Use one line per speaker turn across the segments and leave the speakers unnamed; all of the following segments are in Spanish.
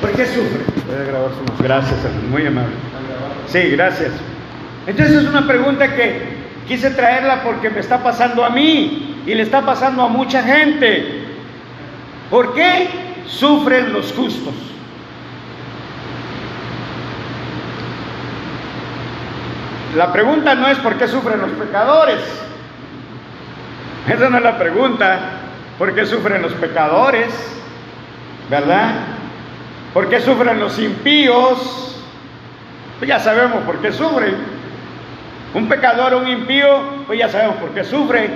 ¿Por qué sufre? Grabar su. Gracias, muy amable. Sí, gracias. Entonces es una pregunta que quise traerla porque me está pasando a mí y le está pasando a mucha gente. ¿Por qué sufren los justos? La pregunta no es por qué sufren los pecadores. Esa no es la pregunta. ¿Por qué sufren los pecadores? ¿Verdad? ¿Por qué sufren los impíos? Pues ya sabemos por qué sufren. Un pecador, un impío, pues ya sabemos por qué sufre.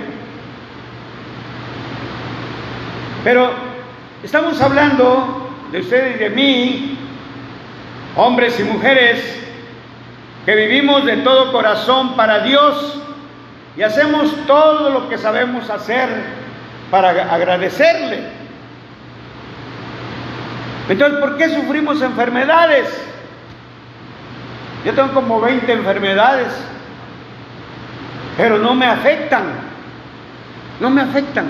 Pero estamos hablando de ustedes y de mí, hombres y mujeres, que vivimos de todo corazón para Dios y hacemos todo lo que sabemos hacer para agradecerle. Entonces, ¿por qué sufrimos enfermedades? Yo tengo como 20 enfermedades, pero no me afectan, no me afectan.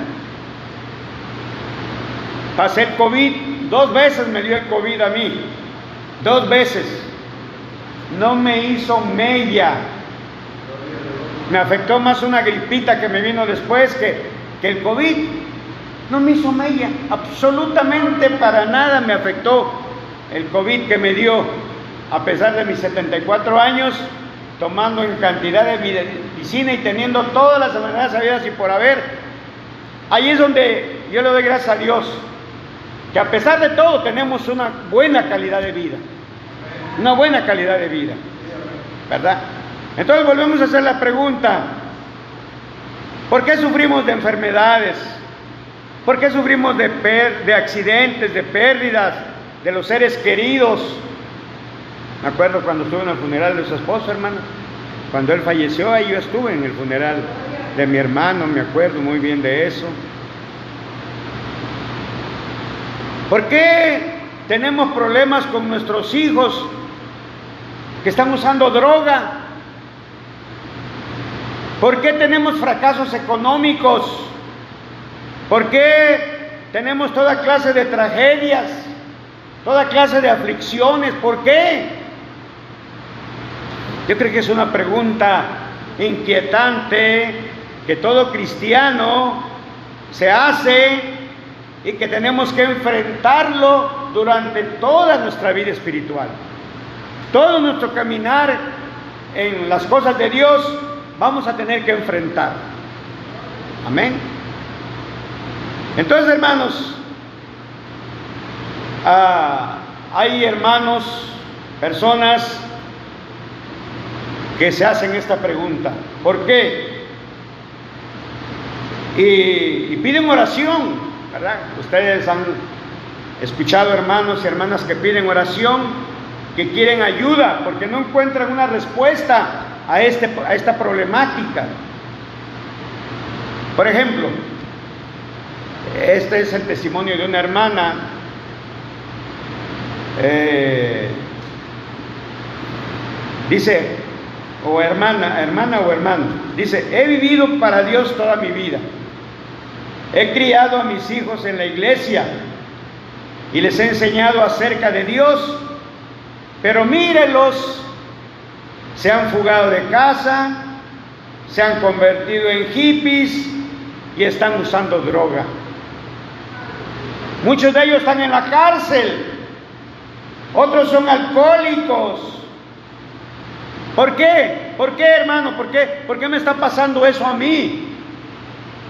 Pasé el COVID, dos veces me dio el COVID a mí, dos veces no me hizo mella. Me afectó más una gripita que me vino después que, que el COVID. No me hizo mella. Absolutamente para nada me afectó el COVID que me dio, a pesar de mis 74 años, tomando en cantidad de medicina y teniendo todas las enfermedades habidas y por haber. Ahí es donde yo le doy gracias a Dios, que a pesar de todo tenemos una buena calidad de vida una buena calidad de vida, ¿verdad? Entonces volvemos a hacer la pregunta, ¿por qué sufrimos de enfermedades? ¿Por qué sufrimos de, de accidentes, de pérdidas de los seres queridos? Me acuerdo cuando estuve en el funeral de su esposo, hermano. Cuando él falleció, ahí yo estuve en el funeral de mi hermano, me acuerdo muy bien de eso. ¿Por qué tenemos problemas con nuestros hijos que están usando droga? ¿Por qué tenemos fracasos económicos? ¿Por qué tenemos toda clase de tragedias? Toda clase de aflicciones. ¿Por qué? Yo creo que es una pregunta inquietante que todo cristiano se hace y que tenemos que enfrentarlo durante toda nuestra vida espiritual. Todo nuestro caminar en las cosas de Dios vamos a tener que enfrentar. Amén. Entonces, hermanos, ah, hay hermanos, personas que se hacen esta pregunta. ¿Por qué? Y, y piden oración, ¿verdad? Ustedes han escuchado hermanos y hermanas que piden oración que quieren ayuda porque no encuentran una respuesta a, este, a esta problemática. Por ejemplo, este es el testimonio de una hermana. Eh, dice, o hermana, hermana o hermano, dice, he vivido para Dios toda mi vida. He criado a mis hijos en la iglesia y les he enseñado acerca de Dios pero mírelos, se han fugado de casa, se han convertido en hippies y están usando droga. Muchos de ellos están en la cárcel, otros son alcohólicos. ¿Por qué? ¿Por qué, hermano? ¿Por qué? ¿Por qué me está pasando eso a mí?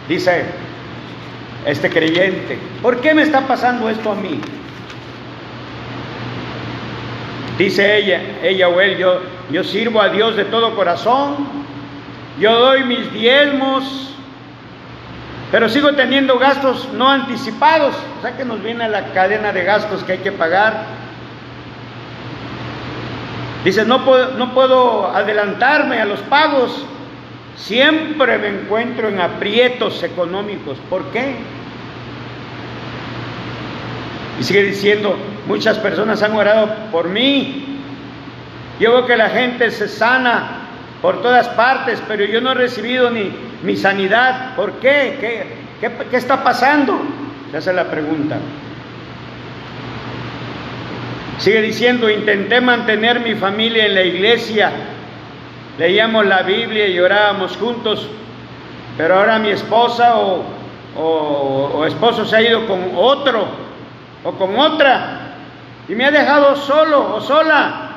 Dice este creyente, ¿por qué me está pasando esto a mí? Dice ella, ella o él, yo, yo sirvo a Dios de todo corazón, yo doy mis diezmos, pero sigo teniendo gastos no anticipados, o sea que nos viene la cadena de gastos que hay que pagar. Dice, no puedo, no puedo adelantarme a los pagos, siempre me encuentro en aprietos económicos. ¿Por qué? Y sigue diciendo, muchas personas han orado por mí. Yo veo que la gente se sana por todas partes, pero yo no he recibido ni mi sanidad. ¿Por qué? ¿Qué, qué, está pasando? Se hace la pregunta. Sigue diciendo, intenté mantener mi familia en la iglesia, leíamos la Biblia y orábamos juntos, pero ahora mi esposa o, o, esposo se ha ido con otro o con otra y me ha dejado solo o sola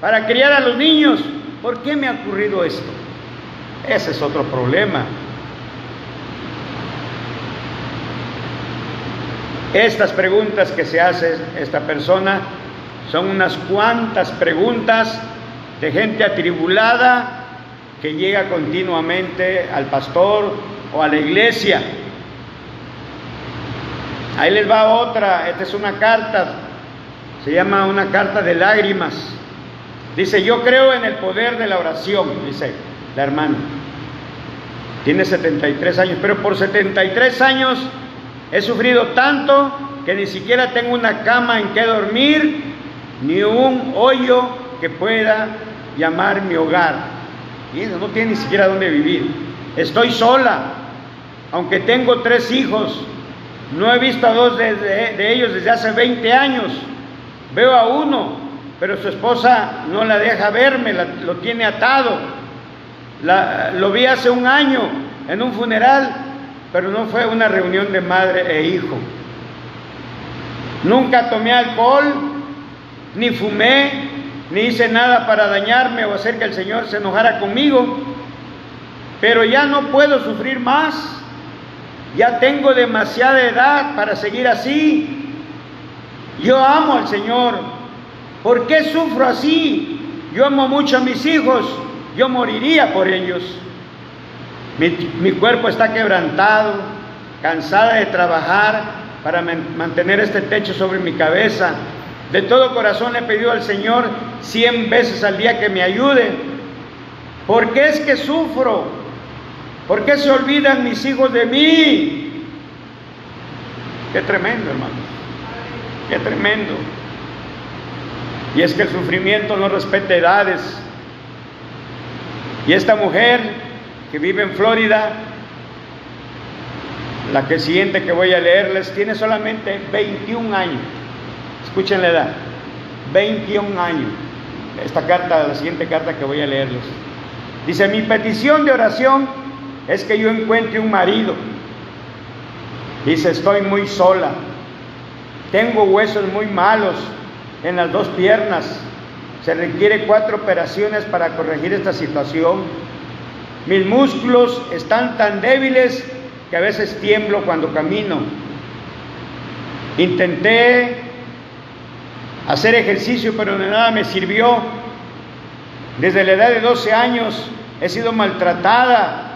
para criar a los niños. ¿Por qué me ha ocurrido esto? Ese es otro problema. Estas preguntas que se hace esta persona son unas cuantas preguntas de gente atribulada que llega continuamente al pastor o a la iglesia. Ahí les va otra, esta es una carta, se llama una carta de lágrimas. Dice, yo creo en el poder de la oración, dice la hermana. Tiene 73 años, pero por 73 años he sufrido tanto que ni siquiera tengo una cama en que dormir, ni un hoyo que pueda llamar mi hogar. Y no tiene ni siquiera dónde vivir. Estoy sola, aunque tengo tres hijos. No he visto a dos de, ellos desde hace 20 años. Veo a uno, pero su esposa no la deja verme, lo tiene atado. Lo vi hace un año en un funeral, pero no fue una reunión de madre e hijo. Nunca tomé alcohol, ni fumé, ni hice nada para dañarme o hacer que el Señor se enojara conmigo, pero ya no puedo sufrir más, ya tengo demasiada edad para seguir así. Yo amo al Señor, ¿por qué sufro así? Yo amo mucho a mis hijos, yo moriría por ellos. Mi, cuerpo está quebrantado, cansada de trabajar para mantener este techo sobre mi cabeza de todo corazón he pedido al Señor cien veces al día que me ayude. ¿Por qué es que sufro? ¿Por qué se olvidan mis hijos de mí? Qué tremendo, hermano. Qué tremendo. Y es que el sufrimiento no respeta edades. Y esta mujer que vive en Florida, la que siguiente que voy a leerles, tiene solamente 21 años. Escuchen la edad, 21 años. Esta carta, la siguiente carta que voy a leerles. Dice, mi petición de oración es que yo encuentre un marido. Dice, estoy muy sola. Tengo huesos muy malos en las dos piernas. Se requiere cuatro operaciones para corregir esta situación. Mis músculos están tan débiles que a veces tiemblo cuando camino. Intenté hacer ejercicio, pero de nada me sirvió. Desde la edad de 12 años he sido maltratada.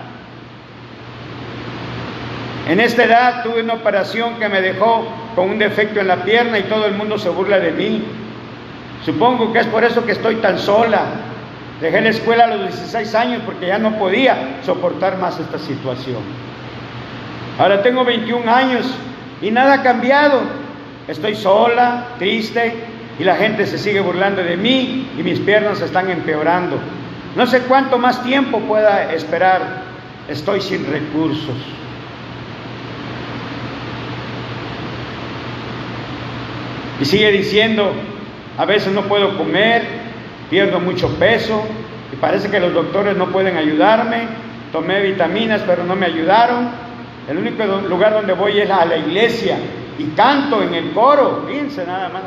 En esta edad tuve una operación que me dejó con un defecto en la pierna y todo el mundo se burla de mí. Supongo que es por eso que estoy tan sola. Dejé la escuela a los 16 años porque ya no podía soportar más esta situación. Ahora tengo 21 años y nada ha cambiado. Estoy sola, triste, y la gente se sigue burlando de mí y mis piernas están empeorando. No sé cuánto más tiempo pueda esperar. Estoy sin recursos. Y sigue diciendo, a veces no puedo comer, pierdo mucho peso y parece que los doctores no pueden ayudarme. Tomé vitaminas pero no me ayudaron. El único lugar donde voy es a la iglesia y canto en el coro. Fíjense nada más.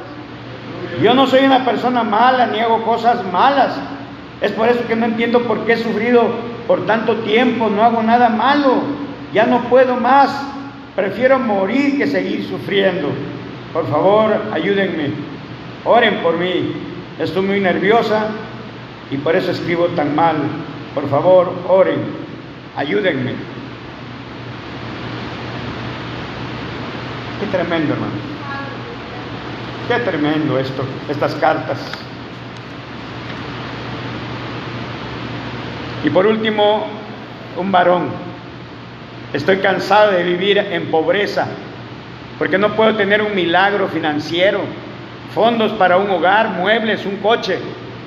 Yo no soy una persona mala ni hago cosas malas. Es por eso que no entiendo por qué he sufrido por tanto tiempo. No hago nada malo. Ya no puedo más. Prefiero morir que seguir sufriendo. Por favor, ayúdenme. Oren por mí. Estoy muy nerviosa y por eso escribo tan mal. Por favor, oren. Ayúdenme. Qué tremendo, hermano. Qué tremendo esto, estas cartas. Y por último, un varón. Estoy cansado de vivir en pobreza, porque no puedo tener un milagro financiero, fondos para un hogar, muebles, un coche,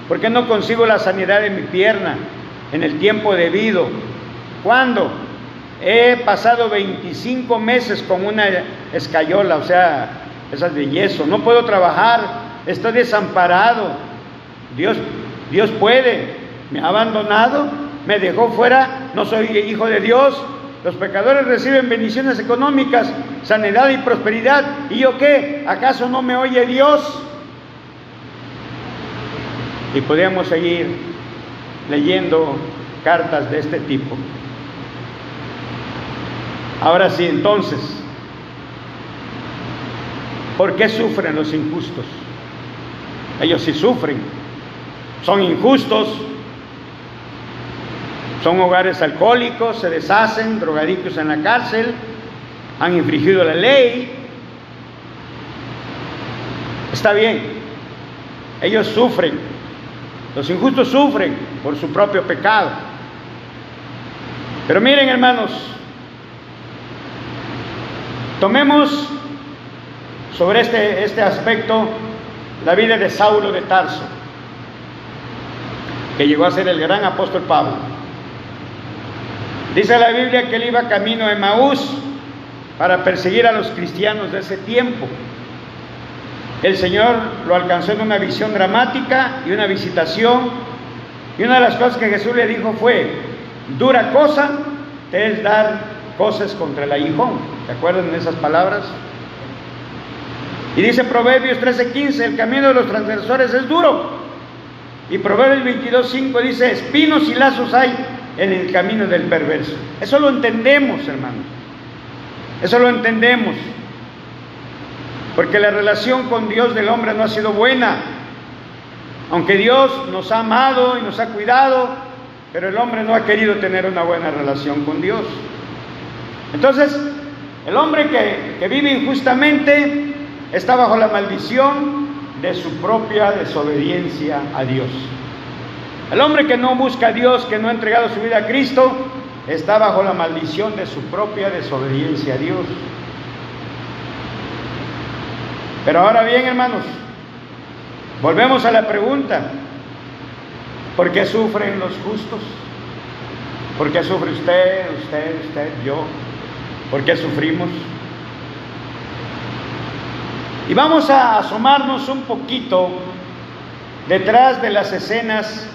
porque no consigo la sanidad de mi pierna en el tiempo debido. ¿Cuándo? He pasado 25 meses con una escayola, o sea, esas de yeso. No puedo trabajar, estoy desamparado. Dios, Dios puede, me ha abandonado, me dejó fuera, no soy hijo de Dios. Los pecadores reciben bendiciones económicas, sanidad y prosperidad. ¿Y yo qué? ¿Acaso no me oye Dios? Y podríamos seguir leyendo cartas de este tipo. Ahora sí, entonces, ¿por qué sufren los injustos? Ellos sí sufren, son injustos, son hogares alcohólicos, se deshacen, drogadictos en la cárcel, han infringido la ley. Está bien, ellos sufren, los injustos sufren por su propio pecado. Pero miren hermanos, tomemos sobre este, este aspecto la vida de Saulo de Tarso, que llegó a ser el gran apóstol Pablo. Dice la Biblia que él iba camino de Maús para perseguir a los cristianos de ese tiempo. El Señor lo alcanzó en una visión dramática y una visitación. Y una de las cosas que Jesús le dijo fue, dura cosa te es dar cosas contra el aguijón. ¿Se acuerdan de esas palabras? Y dice Proverbios 13:15, el camino de los transgresores es duro. Y Proverbios 22:5 dice, espinos y lazos hay en el camino del perverso. Eso lo entendemos, hermanos. Eso lo entendemos. Porque la relación con Dios del hombre no ha sido buena. Aunque Dios nos ha amado y nos ha cuidado, pero el hombre no ha querido tener una buena relación con Dios. Entonces, el hombre que, que vive injustamente está bajo la maldición de su propia desobediencia a Dios. El hombre que no busca a Dios, que no ha entregado su vida a Cristo, está bajo la maldición de su propia desobediencia a Dios. Pero ahora bien, hermanos, volvemos a la pregunta. ¿Por qué sufren los justos? ¿Por qué sufre usted, usted, usted, yo? ¿Por qué sufrimos? Y vamos a asomarnos un poquito detrás de las escenas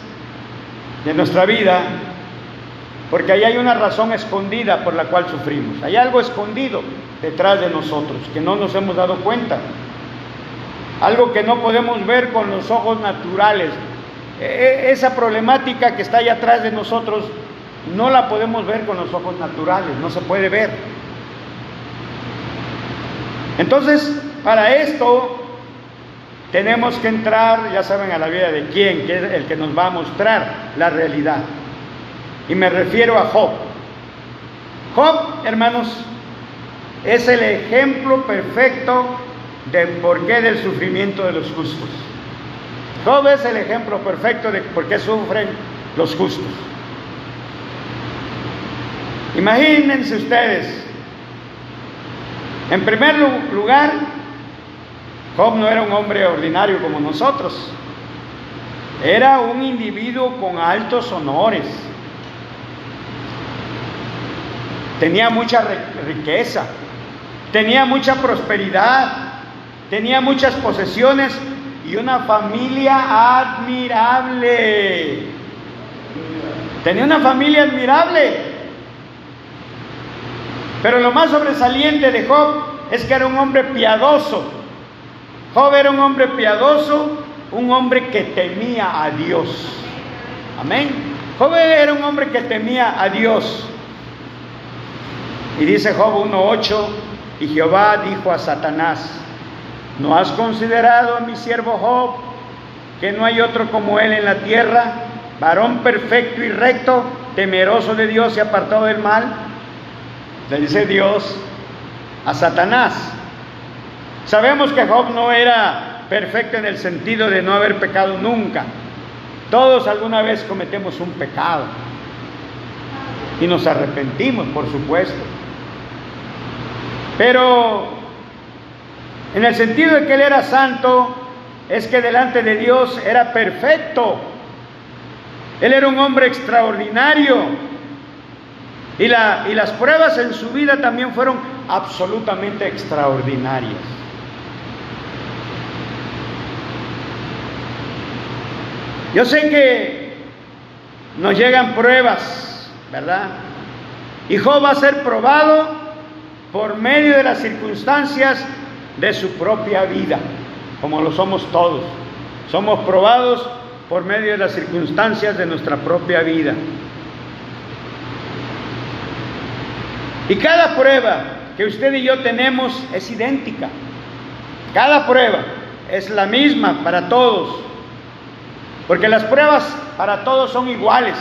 de nuestra vida, porque ahí hay una razón escondida por la cual sufrimos. Hay algo escondido detrás de nosotros que no nos hemos dado cuenta. Algo que no podemos ver con los ojos naturales. E, e, esa problemática que está ahí atrás de nosotros no la podemos ver con los ojos naturales, no se puede ver. Entonces, para esto tenemos que entrar, ya saben, a la vida de quién, que es el que nos va a mostrar la realidad. Y me refiero a Job. Job, hermanos, es el ejemplo perfecto del porqué del sufrimiento de los justos. Job es el ejemplo perfecto de por qué sufren los justos. Imagínense ustedes, en primer lugar, Job no era un hombre ordinario como nosotros. Era un individuo con altos honores. Tenía mucha riqueza, tenía mucha prosperidad, tenía muchas posesiones y una familia admirable. Tenía una familia admirable. Pero lo más sobresaliente de Job es que era un hombre piadoso. Job era un hombre piadoso, un hombre que temía a Dios. Amén. Job era un hombre que temía a Dios. Y dice Job 1.8, y Jehová dijo a Satanás, ¿no has considerado a mi siervo Job, que no hay otro como él en la tierra, varón perfecto y recto, temeroso de Dios y apartado del mal? Le dice Dios a Satanás. Sabemos que Job no era perfecto en el sentido de no haber pecado nunca. Todos alguna vez cometemos un pecado y nos arrepentimos, por supuesto. Pero en el sentido de que él era santo, es que delante de Dios era perfecto. Él era un hombre extraordinario. Y, y las pruebas en su vida también fueron absolutamente extraordinarias. Yo sé que nos llegan pruebas, ¿verdad? Y Job va a ser probado por medio de las circunstancias de su propia vida, como lo somos todos. Somos probados por medio de las circunstancias de nuestra propia vida. Y cada prueba que usted y yo tenemos es idéntica. Cada prueba es la misma para todos. Porque las pruebas para todos son iguales,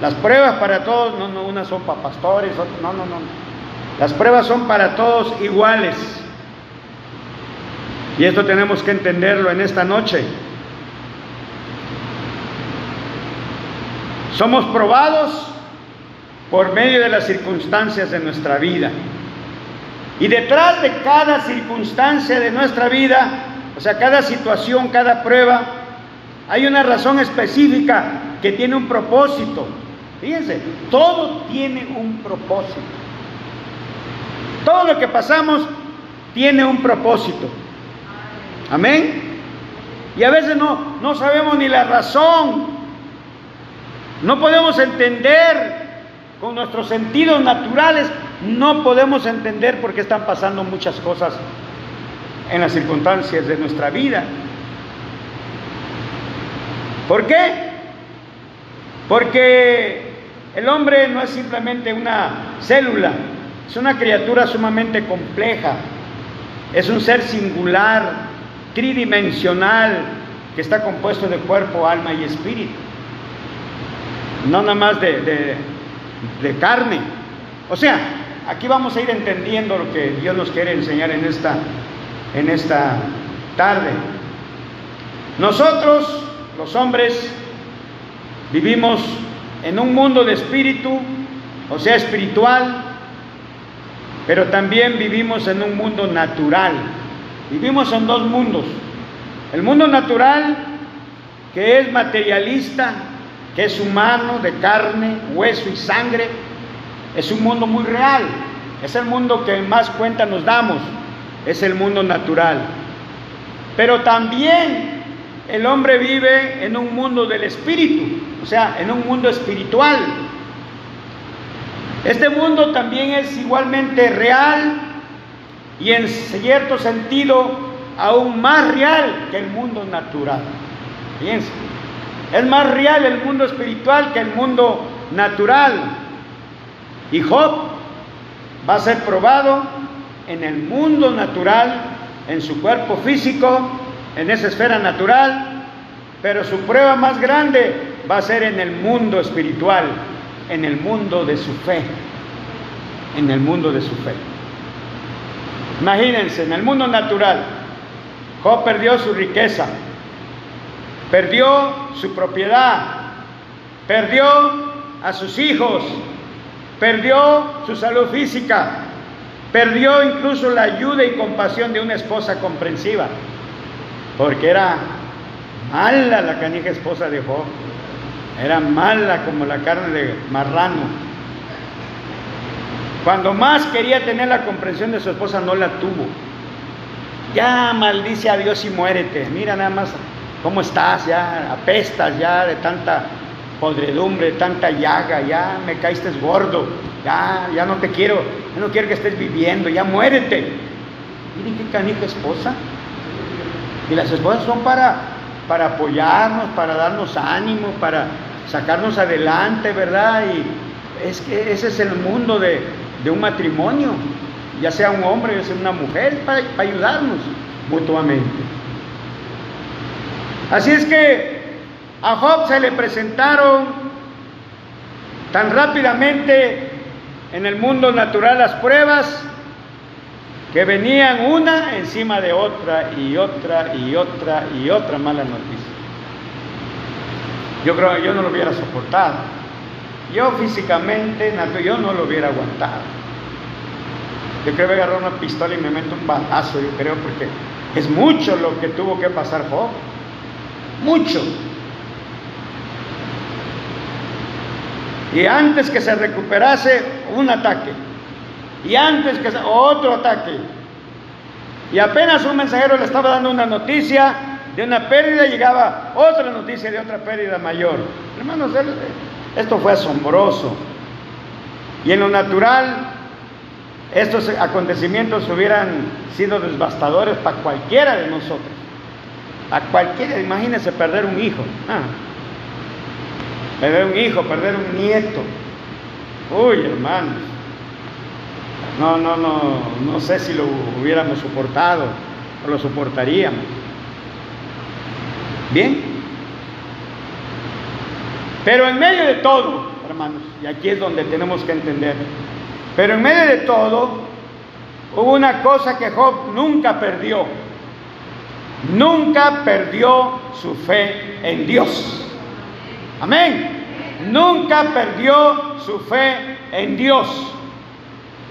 Las pruebas para todos, no, no, unas son para pastores, otras, no, no, no. Las pruebas son para todos iguales. Y esto tenemos que entenderlo en esta noche. Somos probados por medio de las circunstancias de nuestra vida. Y detrás de cada circunstancia de nuestra vida, o sea, cada situación, cada prueba, hay una razón específica que tiene un propósito. Fíjense, todo tiene un propósito. Todo lo que pasamos tiene un propósito. Amén. Y a veces no, no sabemos ni la razón. No podemos entender con nuestros sentidos naturales no podemos entender por qué están pasando muchas cosas en las circunstancias de nuestra vida. ¿Por qué? Porque el hombre no es simplemente una célula, es una criatura sumamente compleja, es un ser singular, tridimensional, que está compuesto de cuerpo, alma y espíritu. No nada más de, de carne. O sea, aquí vamos a ir entendiendo lo que Dios nos quiere enseñar en esta, en esta tarde. Nosotros, los hombres, vivimos en un mundo de espíritu, o sea, espiritual, pero también vivimos en un mundo natural. Vivimos en dos mundos. El mundo natural, que es materialista, que es humano, de carne, hueso y sangre, es un mundo muy real. Es el mundo que más cuenta nos damos. Es el mundo natural. Pero también el hombre vive en un mundo del espíritu, o sea, en un mundo espiritual. Este mundo también es igualmente real y en cierto sentido aún más real que el mundo natural. Fíjense. Es más real el mundo espiritual que el mundo natural. Y Job va a ser probado en el mundo natural, en su cuerpo físico, en esa esfera natural, pero su prueba más grande va a ser en el mundo espiritual, en el mundo de su fe, en el mundo de su fe. Imagínense, en el mundo natural, Job perdió su riqueza, perdió su propiedad, perdió a sus hijos, perdió su salud física, perdió incluso la ayuda y compasión de una esposa comprensiva, porque era mala la canija esposa de Job, era mala como la carne de marrano. Cuando más quería tener la comprensión de su esposa, no la tuvo. Ya maldice a Dios y muérete. Mira nada más ¿Cómo estás? Ya apestas ya de tanta podredumbre, tanta llaga, ya me caíste gordo, ya, ya no te quiero, ya no quiero que estés viviendo, ya muérete. Miren qué canija esposa. Y las esposas son para, para apoyarnos, para darnos ánimo, para sacarnos adelante, ¿verdad? Y es que ese es el mundo de, un matrimonio, ya sea un hombre, ya sea una mujer, para ayudarnos mutuamente. Así es que a Job se le presentaron tan rápidamente en el mundo natural las pruebas que venían una encima de otra y otra y otra y otra mala noticia. Yo creo que yo no lo hubiera soportado. Yo físicamente, yo no lo hubiera aguantado. Yo creo que agarrar una pistola y me meto un balazo, yo creo, porque es mucho lo que tuvo que pasar Job mucho. Y antes que se recuperase un ataque, y antes que otro ataque, y apenas un mensajero le estaba dando una noticia, de una pérdida llegaba otra noticia de otra pérdida mayor. Hermanos, esto fue asombroso. Y en lo natural, estos acontecimientos hubieran sido devastadores para cualquiera de nosotros. A cualquiera, imagínense perder un hijo. Ah. perder un hijo, perder un nieto. Uy, hermanos. No, no, no, no sé si lo hubiéramos soportado o lo soportaríamos. Bien. Pero en medio de todo, hermanos, y aquí es donde tenemos que entender, pero en medio de todo, hubo una cosa que Job nunca perdió. Nunca perdió su fe en Dios. Amén. Nunca perdió su fe en Dios.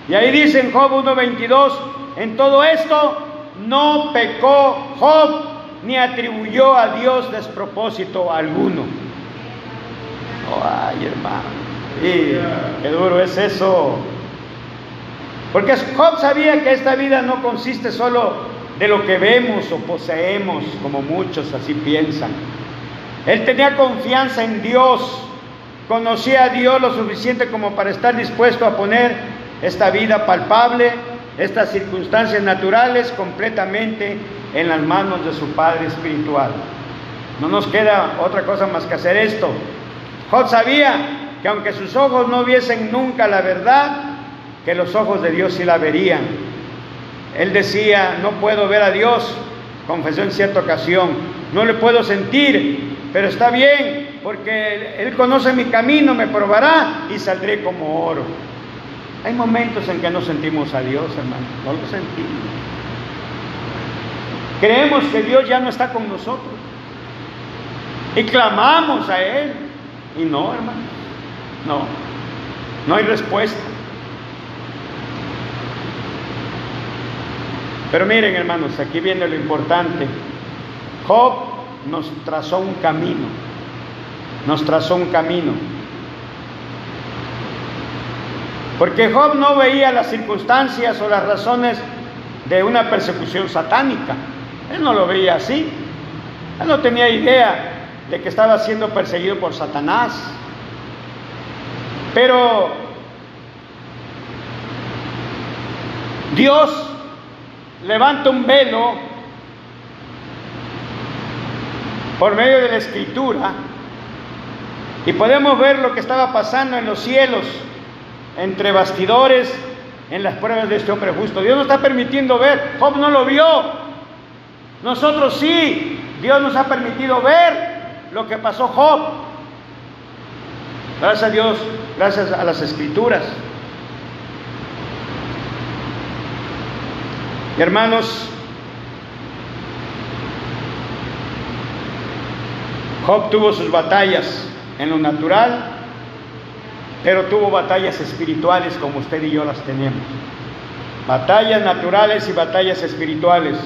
Y ahí dice en Job 1.22, en todo esto no pecó Job ni atribuyó a Dios despropósito alguno. ay, hermano, qué duro es eso. Porque Job sabía que esta vida no consiste solo de lo que vemos o poseemos, como muchos así piensan. Él tenía confianza en Dios, conocía a Dios lo suficiente como para estar dispuesto a poner esta vida palpable, estas circunstancias naturales completamente en las manos de su Padre Espiritual. No nos queda otra cosa más que hacer esto. Job sabía que aunque sus ojos no viesen nunca la verdad, que los ojos de Dios sí la verían. Él decía, no puedo ver a Dios, confesó en cierta ocasión, no le puedo sentir, pero está bien, porque Él conoce mi camino, me probará y saldré como oro. Hay momentos en que no sentimos a Dios, hermano, no lo sentimos. Creemos que Dios ya no está con nosotros. Y clamamos a Él. Y no, hermano, no, no hay respuesta. Pero miren, hermanos, aquí viene lo importante. Job nos trazó un camino. Nos trazó un camino. Porque Job no veía las circunstancias o las razones de una persecución satánica. Él no lo veía así. Él no tenía idea de que estaba siendo perseguido por Satanás. Pero Dios levanta un velo por medio de la escritura y podemos ver lo que estaba pasando en los cielos, entre bastidores, en las pruebas de este hombre justo. Dios nos está permitiendo ver, Job no lo vio, nosotros sí, Dios nos ha permitido ver lo que pasó Job. Gracias a Dios, gracias a las escrituras. Hermanos, Job tuvo sus batallas en lo natural, pero tuvo batallas espirituales como usted y yo las tenemos. Batallas naturales y batallas espirituales.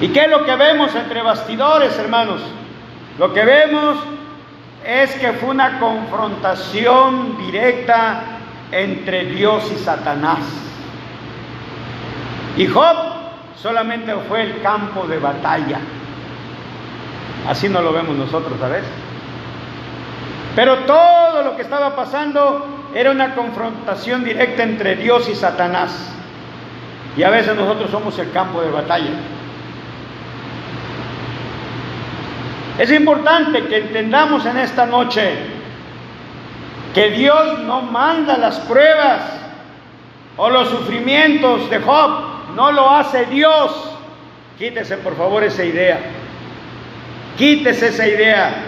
¿Y qué es lo que vemos entre bastidores, hermanos? Lo que vemos es que fue una confrontación directa entre Dios y Satanás. Y Job solamente fue el campo de batalla. Así no lo vemos nosotros veces. Pero todo lo que estaba pasando era una confrontación directa entre Dios y Satanás. Y a veces nosotros somos el campo de batalla. Es importante que entendamos en esta noche que Dios no manda las pruebas o los sufrimientos de Job no lo hace Dios. Quítese por favor esa idea. Quítese esa idea.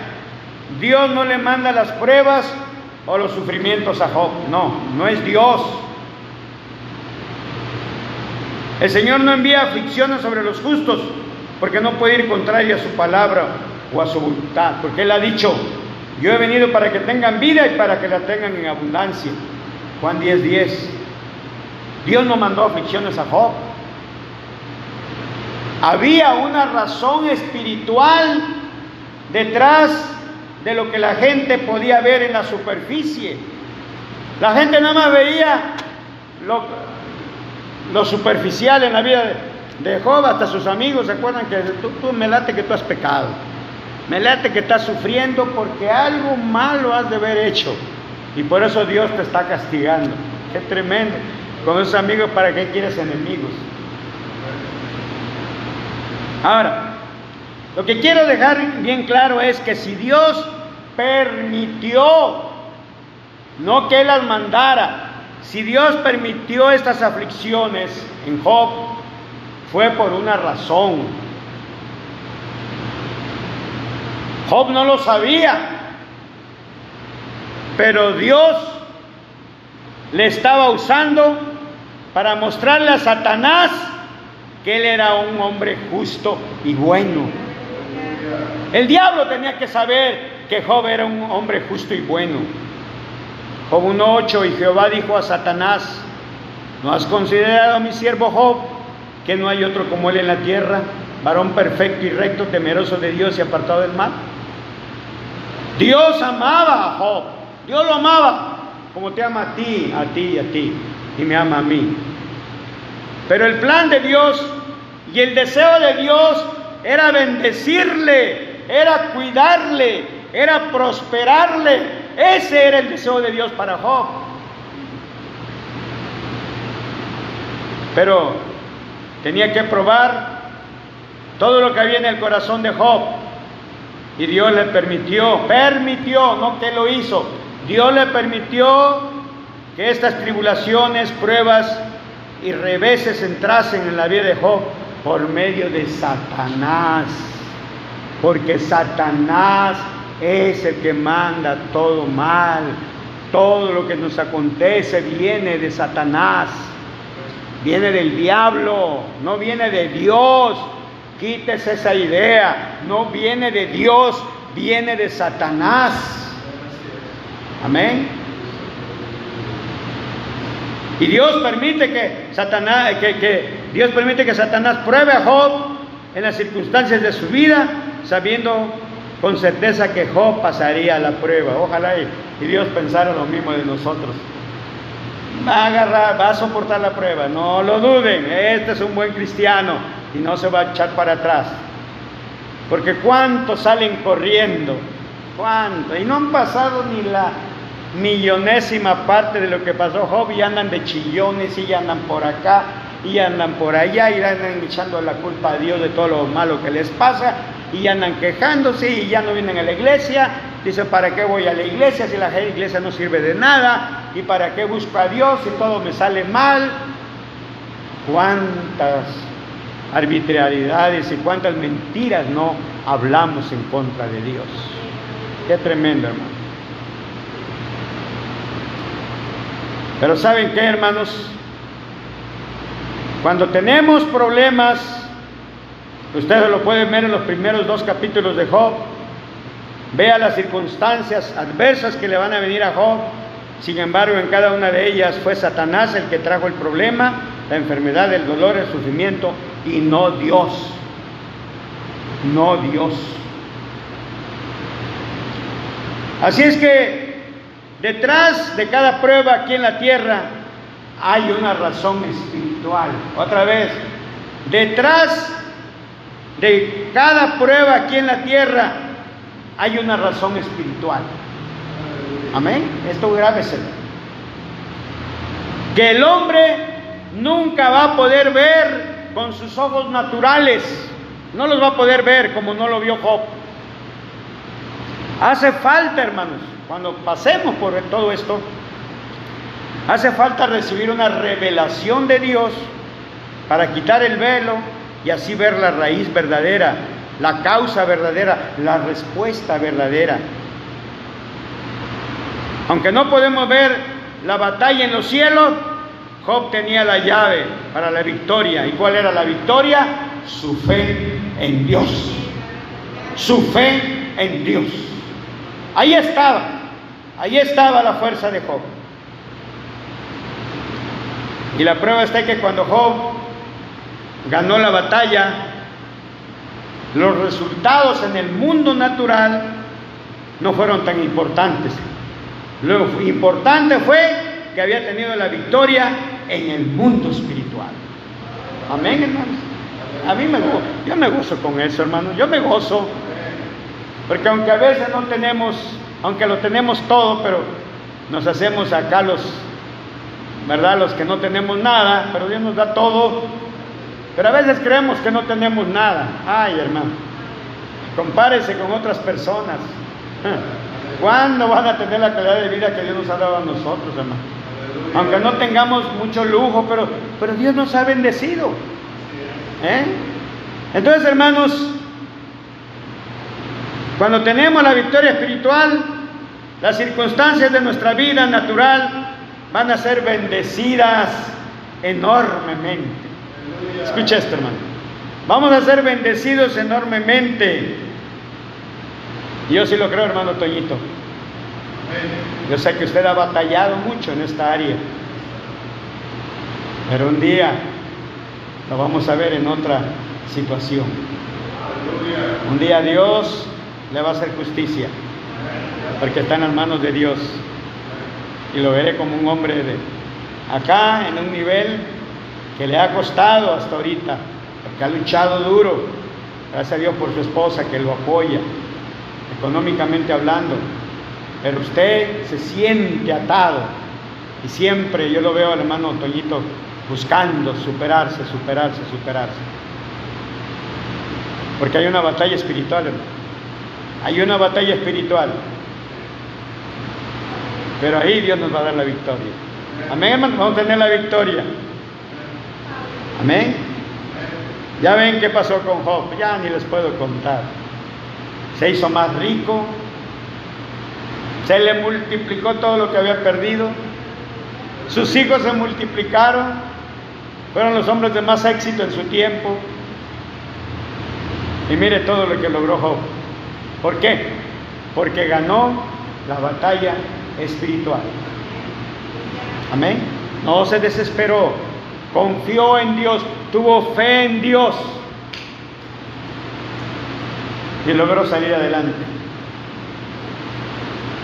Dios no le manda las pruebas o los sufrimientos a Job. No, no es Dios. El Señor no envía aflicciones sobre los justos porque no puede ir contraria a su palabra o a su voluntad. Porque Él ha dicho, yo he venido para que tengan vida y para que la tengan en abundancia. Juan 10:10. 10. Dios no mandó aflicciones a Job. Había una razón espiritual detrás de lo que la gente podía ver en la superficie. La gente nada más veía lo, superficial en la vida de Job, hasta sus amigos se acuerdan que tú, tú me late que tú has pecado. Me late que estás sufriendo porque algo malo has de haber hecho. Y por eso Dios te está castigando. Qué tremendo. Con esos amigos, ¿para qué quieres enemigos? Ahora, lo que quiero dejar bien claro es que si Dios permitió, no que las mandara, si Dios permitió estas aflicciones en Job, fue por una razón. Job no lo sabía, pero Dios le estaba usando para mostrarle a Satanás que él era un hombre justo y bueno. El diablo tenía que saber que Job era un hombre justo y bueno. Job 1.8 y Jehová dijo a Satanás, ¿no has considerado a mi siervo Job, que no hay otro como él en la tierra, varón perfecto y recto, temeroso de Dios y apartado del mal? Dios amaba a Job, Dios lo amaba, como te ama a ti, a ti a ti, y me ama a mí. Pero el plan de Dios y el deseo de Dios era bendecirle, era cuidarle, era prosperarle. Ese era el deseo de Dios para Job. Pero tenía que probar todo lo que había en el corazón de Job. Y Dios le permitió, permitió, no que lo hizo. Dios le permitió que estas tribulaciones, pruebas y reveses entrasen en la vida de Job por medio de Satanás. Porque Satanás es el que manda todo mal. Todo lo que nos acontece viene de Satanás. Viene del diablo, no viene de Dios. Quítese esa idea. No viene de Dios, viene de Satanás. Amén. Y Dios permite que Satanás, que, que Dios permite que Satanás pruebe a Job en las circunstancias de su vida, sabiendo con certeza que Job pasaría la prueba. Ojalá y, Dios pensara lo mismo de nosotros. Va a agarrar, va a soportar la prueba, no lo duden, este es un buen cristiano y no se va a echar para atrás. Porque cuántos salen corriendo, cuántos, y no han pasado ni la millonésima parte de lo que pasó Job y andan de chillones y andan por acá y andan por allá y andan echando la culpa a Dios de todo lo malo que les pasa y andan quejándose y ya no vienen a la iglesia. Dice, ¿para qué voy a la iglesia si la iglesia no sirve de nada? ¿Y para qué busco a Dios si todo me sale mal? ¿Cuántas arbitrariedades y cuántas mentiras no hablamos en contra de Dios? Qué tremendo, hermano. Pero ¿saben qué, hermanos? Cuando tenemos problemas, ustedes lo pueden ver en los primeros dos capítulos de Job, vea las circunstancias adversas que le van a venir a Job. Sin embargo, en cada una de ellas fue Satanás el que trajo el problema, la enfermedad, el dolor, el sufrimiento, y no Dios. No Dios. Así es que detrás de cada prueba aquí en la tierra hay una razón espiritual. Otra vez, detrás de cada prueba aquí en la tierra hay una razón espiritual. Amén. Esto grábeselo. Que el hombre nunca va a poder ver con sus ojos naturales. No los va a poder ver como no lo vio Job. Hace falta, hermanos, cuando pasemos por todo esto, Hace falta recibir una revelación de Dios para quitar el velo y así ver la raíz verdadera, la causa verdadera, la respuesta verdadera. Aunque no podemos ver la batalla en los cielos, Job tenía la llave para la victoria. ¿Y cuál era la victoria? Su fe en Dios. Su fe en Dios. Ahí estaba, ahí estaba la fuerza de Job. Y la prueba está que cuando Job ganó la batalla, los resultados en el mundo natural no fueron tan importantes. Lo importante fue que había tenido la victoria en el mundo espiritual. Amén, hermanos. A mí me gozo, yo me gozo con eso, hermano, yo me gozo. Porque aunque a veces no tenemos, aunque lo tenemos todo, pero nos hacemos acá los, ¿verdad? Los que no tenemos nada, pero Dios nos da todo. Pero a veces creemos que no tenemos nada. Ay, hermano, compárese con otras personas. ¿Cuándo van a tener la calidad de vida que Dios nos ha dado a nosotros, hermano? Aunque no tengamos mucho lujo, pero, pero Dios nos ha bendecido. ¿Eh? Entonces, hermanos, cuando tenemos la victoria espiritual, las circunstancias de nuestra vida natural van a ser bendecidas enormemente. Escucha esto, hermano. Vamos a ser bendecidos enormemente. Yo sí lo creo, hermano Toñito. Yo sé que usted ha batallado mucho en esta área. Pero un día lo vamos a ver en otra situación. Un día Dios le va a hacer justicia, porque está en las manos de Dios. Y lo veré como un hombre de acá, en un nivel que le ha costado hasta ahorita, porque ha luchado duro, gracias a Dios por su esposa que lo apoya, económicamente hablando. Pero usted se siente atado y siempre yo lo veo al hermano Toñito buscando superarse, superarse, superarse. Porque hay una batalla espiritual, hermano. Hay una batalla espiritual. Pero ahí Dios nos va a dar la victoria. Amén, hermano. Vamos a tener la victoria. Amén. Ya ven qué pasó con Job. Ya ni les puedo contar. Se hizo más rico. Se le multiplicó todo lo que había perdido. Sus hijos se multiplicaron. Fueron los hombres de más éxito en su tiempo. Y mire todo lo que logró Job. ¿Por qué? Porque ganó la batalla espiritual. Amén. No se desesperó, confió en Dios, tuvo fe en Dios y logró salir adelante.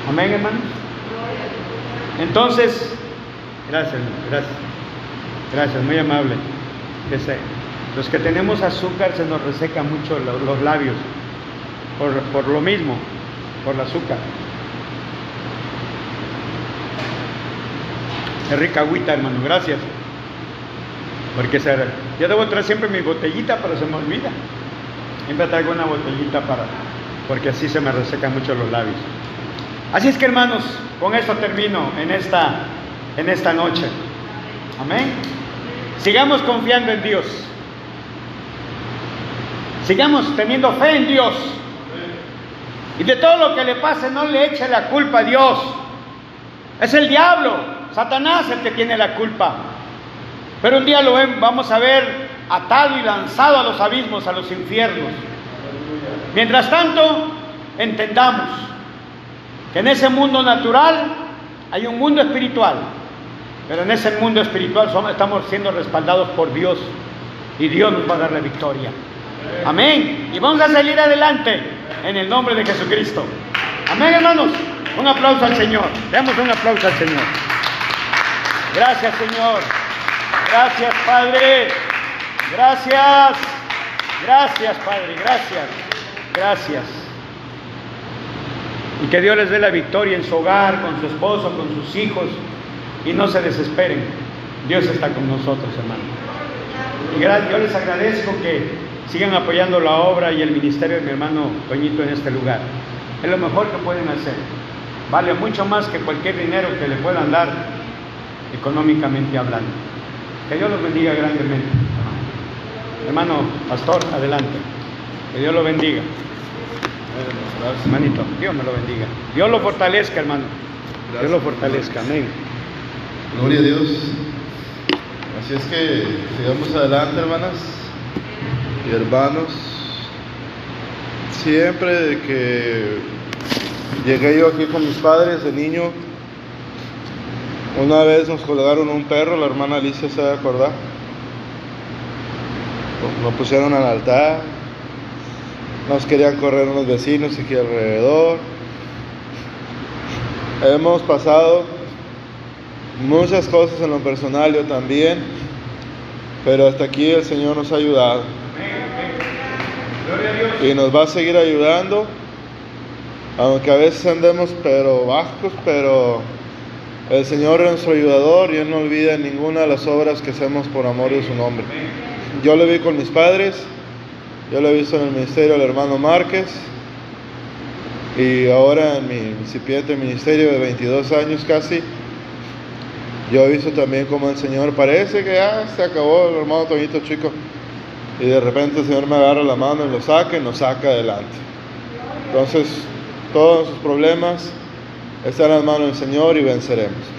Amén, hermanos. Entonces, gracias, gracias, gracias, muy amable. Los que tenemos azúcar se nos reseca mucho los labios por, por lo mismo, por el azúcar. Es rica agüita, hermano, gracias. Porque se, yo debo traer siempre mi botellita, pero se me olvida. Siempre traigo una botellita para, porque así se me resecan mucho los labios. Así es que hermanos, con esto termino en esta, en esta noche. Amén. Sigamos confiando en Dios. Sigamos teniendo fe en Dios. Y de todo lo que le pase, no le eche la culpa a Dios. Es el diablo, Satanás el que tiene la culpa. Pero un día lo vamos a ver atado y lanzado a los abismos, a los infiernos. Mientras tanto, entendamos que en ese mundo natural hay un mundo espiritual. Pero en ese mundo espiritual estamos siendo respaldados por Dios. Y Dios nos va a dar la victoria. Amén. Y vamos a salir adelante en el nombre de Jesucristo. Amén, hermanos. Un aplauso al Señor. Demos un aplauso al Señor. Gracias, Señor. Gracias, Padre. Gracias. Gracias, Padre. Gracias. Gracias. Y que Dios les dé la victoria en su hogar, con su esposo, con sus hijos. Y no se desesperen. Dios está con nosotros, hermano. Y yo les agradezco que sigan apoyando la obra y el ministerio de mi hermano Toñito en este lugar. Es lo mejor que pueden hacer. Vale mucho más que cualquier dinero que le puedan dar económicamente hablando. Que Dios los bendiga grandemente. Hermano pastor, adelante. Que Dios lo bendiga. Hermanito, Dios me lo bendiga. Dios lo fortalezca, hermano. Dios lo fortalezca. Amén.
Gloria a Dios. Así es que sigamos adelante, hermanas y hermanos, siempre que llegué yo aquí con mis padres de niño, una vez nos colgaron un perro, la hermana Alicia se va a acordar. Nos pusieron al altar, nos querían correr unos vecinos aquí alrededor. Hemos pasado muchas cosas en lo personal, yo también, pero hasta aquí el Señor nos ha ayudado. y nos va a seguir ayudando, aunque a veces andemos pero bajos, pero el Señor es nuestro ayudador y Él no olvida ninguna de las obras que hacemos por amor de su nombre. Yo lo vi con mis padres, yo lo he visto en el ministerio del hermano Márquez y ahora en mi incipiente ministerio de 22 años casi, yo he visto también como el Señor parece que ya se acabó el hermano Toñito Chico y de repente el Señor me agarra la mano y lo saca y nos saca adelante. Entonces, todos sus problemas están en las manos del Señor y venceremos.